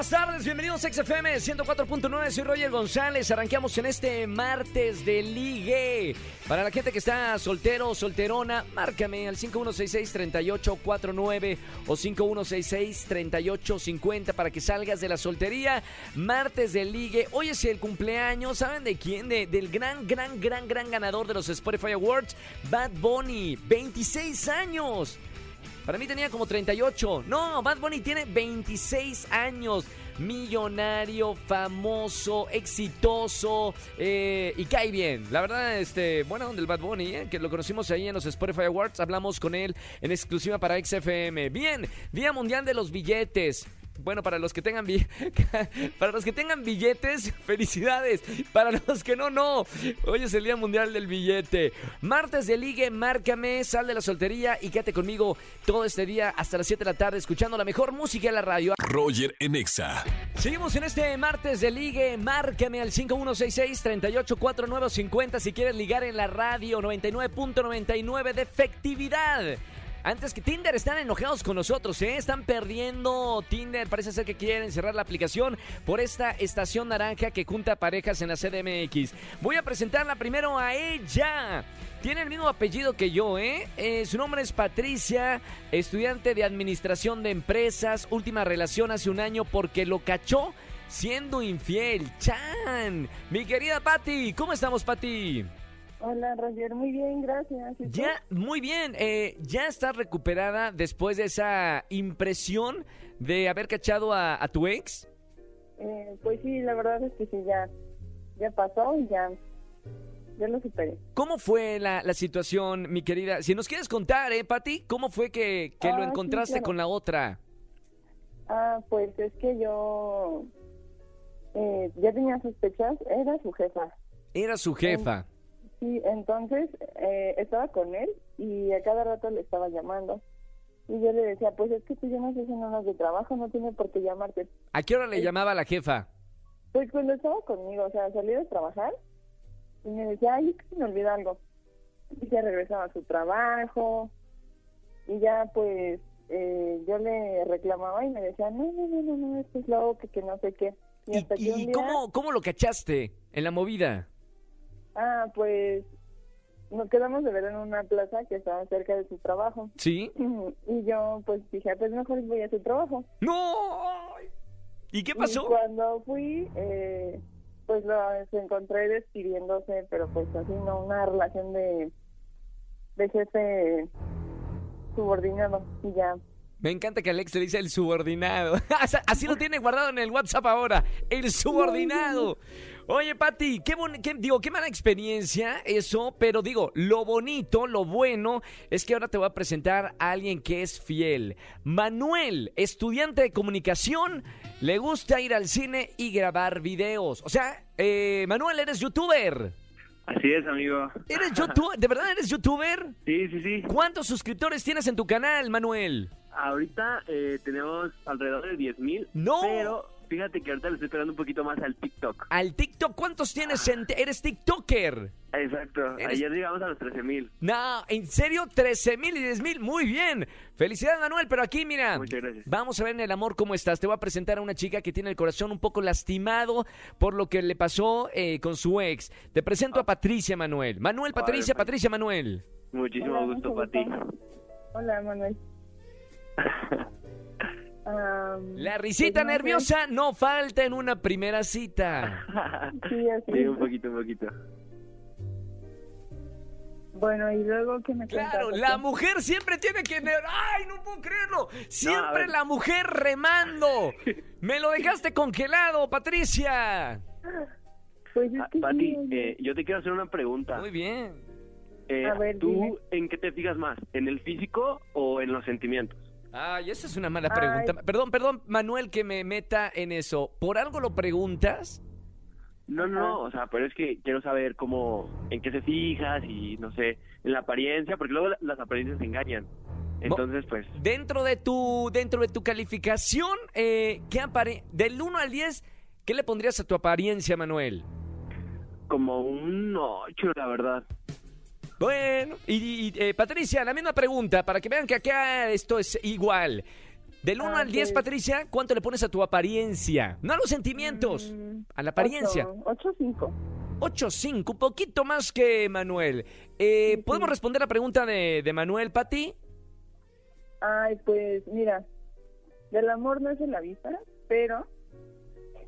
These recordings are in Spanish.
Buenas tardes, bienvenidos a XFM 104.9, soy Roger González, arranqueamos en este martes de ligue. Para la gente que está soltero o solterona, márcame al 5166-3849 o 5166-3850 para que salgas de la soltería. Martes de ligue, hoy es el cumpleaños, ¿saben de quién? De- del gran, gran, gran, gran ganador de los Spotify Awards, Bad Bunny, 26 años. Para mí tenía como 38. No, Bad Bunny tiene 26 años. Millonario, famoso, exitoso eh, y cae bien. La verdad, este, bueno, del Bad Bunny, eh, que lo conocimos ahí en los Spotify Awards. Hablamos con él en exclusiva para XFM. Bien, Día Mundial de los Billetes. Bueno, para los que tengan para los que tengan billetes, felicidades. Para los que no, no. Hoy es el Día Mundial del Billete. Martes de ligue, márcame, sal de la soltería y quédate conmigo todo este día hasta las 7 de la tarde escuchando la mejor música en la radio. Roger en Exa. Seguimos en este martes de ligue. Márcame al 5166-384950 si quieres ligar en la radio 99.99 de efectividad. Antes que Tinder están enojados con nosotros, ¿eh? Están perdiendo Tinder. Parece ser que quieren cerrar la aplicación por esta estación naranja que junta parejas en la CDMX. Voy a presentarla primero a ella. Tiene el mismo apellido que yo, ¿eh? Eh, Su nombre es Patricia, estudiante de administración de empresas. Última relación hace un año porque lo cachó siendo infiel. ¡Chan! Mi querida Patti, ¿cómo estamos, Patti? Hola, Roger. Muy bien, gracias. Ya, muy bien. eh, ¿Ya estás recuperada después de esa impresión de haber cachado a, a tu ex? Eh, pues sí, la verdad es que sí, ya, ya pasó y ya, ya lo superé. ¿Cómo fue la, la situación, mi querida? Si nos quieres contar, ¿eh, Patti? ¿Cómo fue que, que Ah, lo sí, encontraste claro. con la otra? Ah, pues es que yo eh, ya tenía sospechas, era su jefa. Era su jefa. Sí, entonces eh, estaba con él y a cada rato le estaba llamando. Y yo le decía, pues es que tú llamas en horas de trabajo, no tiene por qué llamarte. ¿A qué hora le llamaba la jefa? Pues cuando estaba conmigo, o sea, salí de trabajar y me decía, ay, es que se me olvida algo. Y ya regresaba a su trabajo y ya pues eh, yo le reclamaba y me decía, no, no, no, no, no, esto es loco, que, que no sé qué. Y, ¿Y, hasta que y un día, cómo, cómo lo cachaste en la movida? Ah, pues nos quedamos de ver en una plaza que estaba cerca de su trabajo. ¿Sí? Y yo pues dije, "Ah, pues mejor voy a su trabajo. ¡No! ¿Y qué Y pasó? cuando fui, eh, pues lo encontré despidiéndose, pero pues así no, una relación de, de jefe subordinado y ya. Me encanta que Alex le dice el subordinado. Así lo tiene guardado en el WhatsApp ahora. El subordinado. Oye, Pati, qué, bon- qué- digo, qué mala experiencia eso, pero digo, lo bonito, lo bueno, es que ahora te voy a presentar a alguien que es fiel. Manuel, estudiante de comunicación, le gusta ir al cine y grabar videos. O sea, eh, Manuel, eres youtuber. Así es, amigo. ¿Eres youtuber? ¿De verdad eres youtuber? Sí, sí, sí. ¿Cuántos suscriptores tienes en tu canal, Manuel? Ahorita eh, tenemos alrededor de 10 mil. ¡No! Pero fíjate que ahorita le estoy pegando un poquito más al TikTok. Al TikTok, ¿cuántos tienes? En eres TikToker. Exacto. Eres- Ayer llegamos a los 13 mil. No, ¿en serio? 13 mil y 10 mil. Muy bien. Felicidades, Manuel. Pero aquí, mira. Muchas gracias. Vamos a ver en el amor cómo estás. Te voy a presentar a una chica que tiene el corazón un poco lastimado por lo que le pasó eh, con su ex. Te presento a Patricia, Manuel. Manuel, Patricia. Patricia, Manuel. Muchísimo Hola, gusto para ti. Hola, Manuel. La risita pues, no sé. nerviosa no falta en una primera cita. Sí, así Sí, un poquito, un poquito. Bueno, y luego que me Claro, la mujer siempre tiene que... ¡Ay, no puedo creerlo! Siempre la mujer remando. Me lo dejaste congelado, Patricia. Pues es Ah, Pati, sí, eh, yo te quiero hacer una pregunta. Muy bien. Eh, A ver, ¿Tú dime. en qué te fijas más? ¿En el físico o en los sentimientos? Ay, esa es una mala Ay. pregunta. Perdón, perdón, Manuel, que me meta en eso. ¿Por algo lo preguntas? No, no, o sea, pero es que quiero saber cómo, en qué se fijas y no sé, en la apariencia, porque luego la- las apariencias engañan. Entonces, pues, Dentro de tu, dentro de tu calificación, eh, ¿qué apare del 1 al 10, ¿qué le pondrías a tu apariencia, Manuel? como un 8, la verdad. Bueno, y, y, eh, Patricia, la misma pregunta, para que vean que acá esto es igual. Del 1 Ah, al 10, ok. Patricia, ¿cuánto le pones a tu apariencia? No a los sentimientos, Mm, a la apariencia. 8-5. 8-5, un poquito más que Manuel. Eh, Sí, ¿Podemos sí. responder la pregunta de, de Manuel, Pati? Ay, pues mira, del amor no es en la vista, pero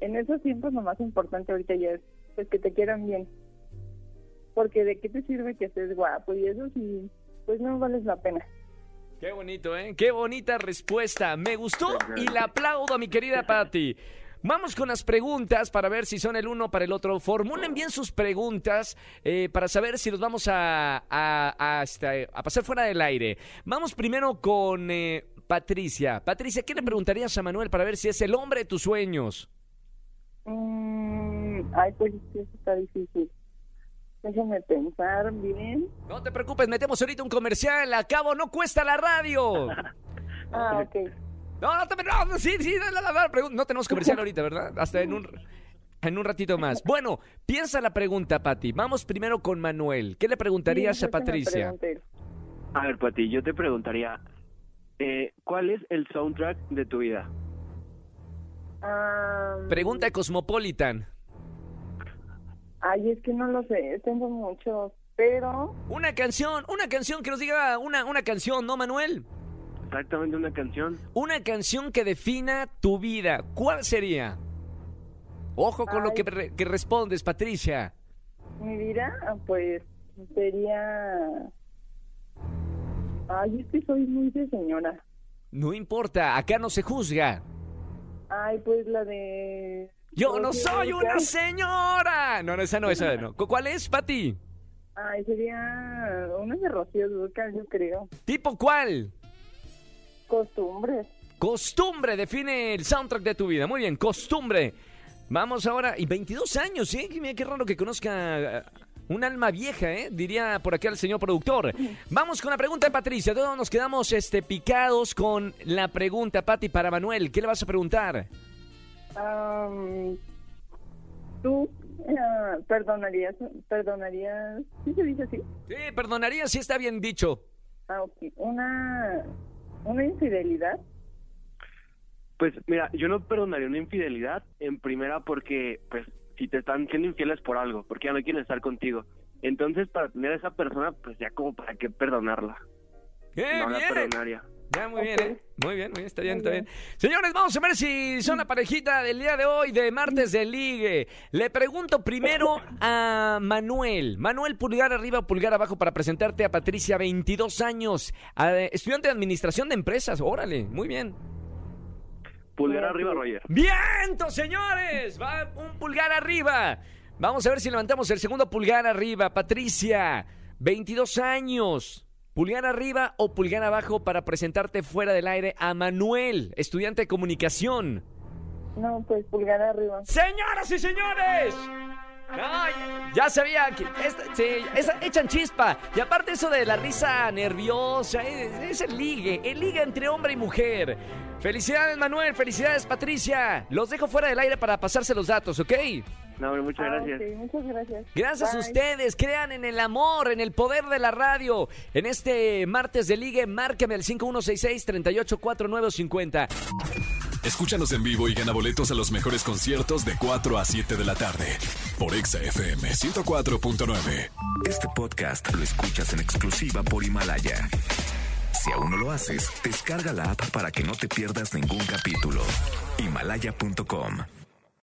en esos tiempos lo más importante ahorita ya es pues que te quieran bien. Porque de qué te sirve que estés guapo y eso sí, pues no vales la pena. Qué bonito, ¿eh? Qué bonita respuesta. Me gustó y la aplaudo a mi querida Patti. Vamos con las preguntas para ver si son el uno para el otro. Formulen bien sus preguntas eh, para saber si los vamos a, a, a, este, a pasar fuera del aire. Vamos primero con eh, Patricia. Patricia, ¿qué le preguntarías a Manuel para ver si es el hombre de tus sueños? Mm, ay, pues eso está difícil. Déjame pensar bien. No te preocupes, metemos ahorita un comercial. A cabo no cuesta la radio. Ah, ok. No, no, te, no, sí, sí, no, no, no, no, pregun- no tenemos comercial ahorita, ¿verdad? Hasta en un, en un ratito más. Bueno, piensa la pregunta, Pati. Vamos primero con Manuel. ¿Qué le preguntarías Sí, a Patricia? A ver, Pati, yo te preguntaría, eh, ¿cuál es el soundtrack de tu vida? Pregunta de Cosmopolitan. Ay, es que no lo sé, tengo muchos, pero Una canción, una canción que nos diga una, una canción, ¿no, Manuel? Exactamente una canción. Una canción que defina tu vida. ¿Cuál sería? Ojo con lo que, re- que respondes, Patricia. mi vida, pues sería... Ay, es que soy muy de señora. No importa, acá no se juzga. Ay, pues la de... Yo no soy una señora. No, no, esa no, esa no. ¿Cu- ¿Cuál es, Pati? Ay, sería una de Rocío Dúrcal, yo creo. ¿Tipo cuál? Costumbres. Costumbre define el soundtrack de tu vida. Muy bien, costumbre. Vamos ahora, y 22 años, ¿eh? Mira qué raro que conozca eh, un alma vieja, ¿eh? Diría por acá el señor productor. Vamos con la pregunta de Patricia. Todos nos quedamos este, picados con la pregunta, Pati, para Manuel. ¿Qué le vas a preguntar? Am, ¿Tú eh, perdonarías, perdonarías, ¿sí se dice así? Sí, perdonaría si está bien dicho. Ah, ok. Una, una infidelidad. Pues mira, yo no perdonaría una infidelidad en primera porque, pues, si te están siendo infieles por algo, porque ya no quieren estar contigo. Entonces, para tener a esa persona, pues ya como para qué perdonarla. ¡Qué no la perdonaría. Ya, muy bien. ¿eh? Muy bien, muy bien, está bien, Muy está bien. bien. Señores, vamos a ver si son la parejita del día de hoy, de martes de ligue. Le pregunto primero a Manuel. Manuel, pulgar arriba, pulgar abajo para presentarte a Patricia, 22 años, a- estudiante de administración de empresas. Órale, muy bien. Pulgar arriba, Roger. ¡Viento, señores! Va un pulgar arriba. Vamos a ver si levantamos el segundo pulgar arriba. Patricia, 22 años. Pulgar arriba o pulgar abajo para presentarte fuera del aire a Manuel, estudiante de comunicación. No, pues pulgar arriba. Señoras y señores. Ay, ya sabía que esta- sí, esa- echan chispa. Y aparte eso de la risa nerviosa, es, es el ligue, el ligue entre hombre y mujer. Felicidades Manuel, felicidades Patricia. Los dejo fuera del aire para pasarse los datos, ¿ok? No, muchas Ah, gracias. muchas gracias. Gracias a ustedes, crean en el amor, en el poder de la radio. En este martes de ligue, márcame al 5166-384950. Escúchanos en vivo y gana boletos a los mejores conciertos de 4 a 7 de la tarde por Exa FM 104.9. Este podcast lo escuchas en exclusiva por Himalaya. Si aún no lo haces, descarga la app para que no te pierdas ningún capítulo. Himalaya.com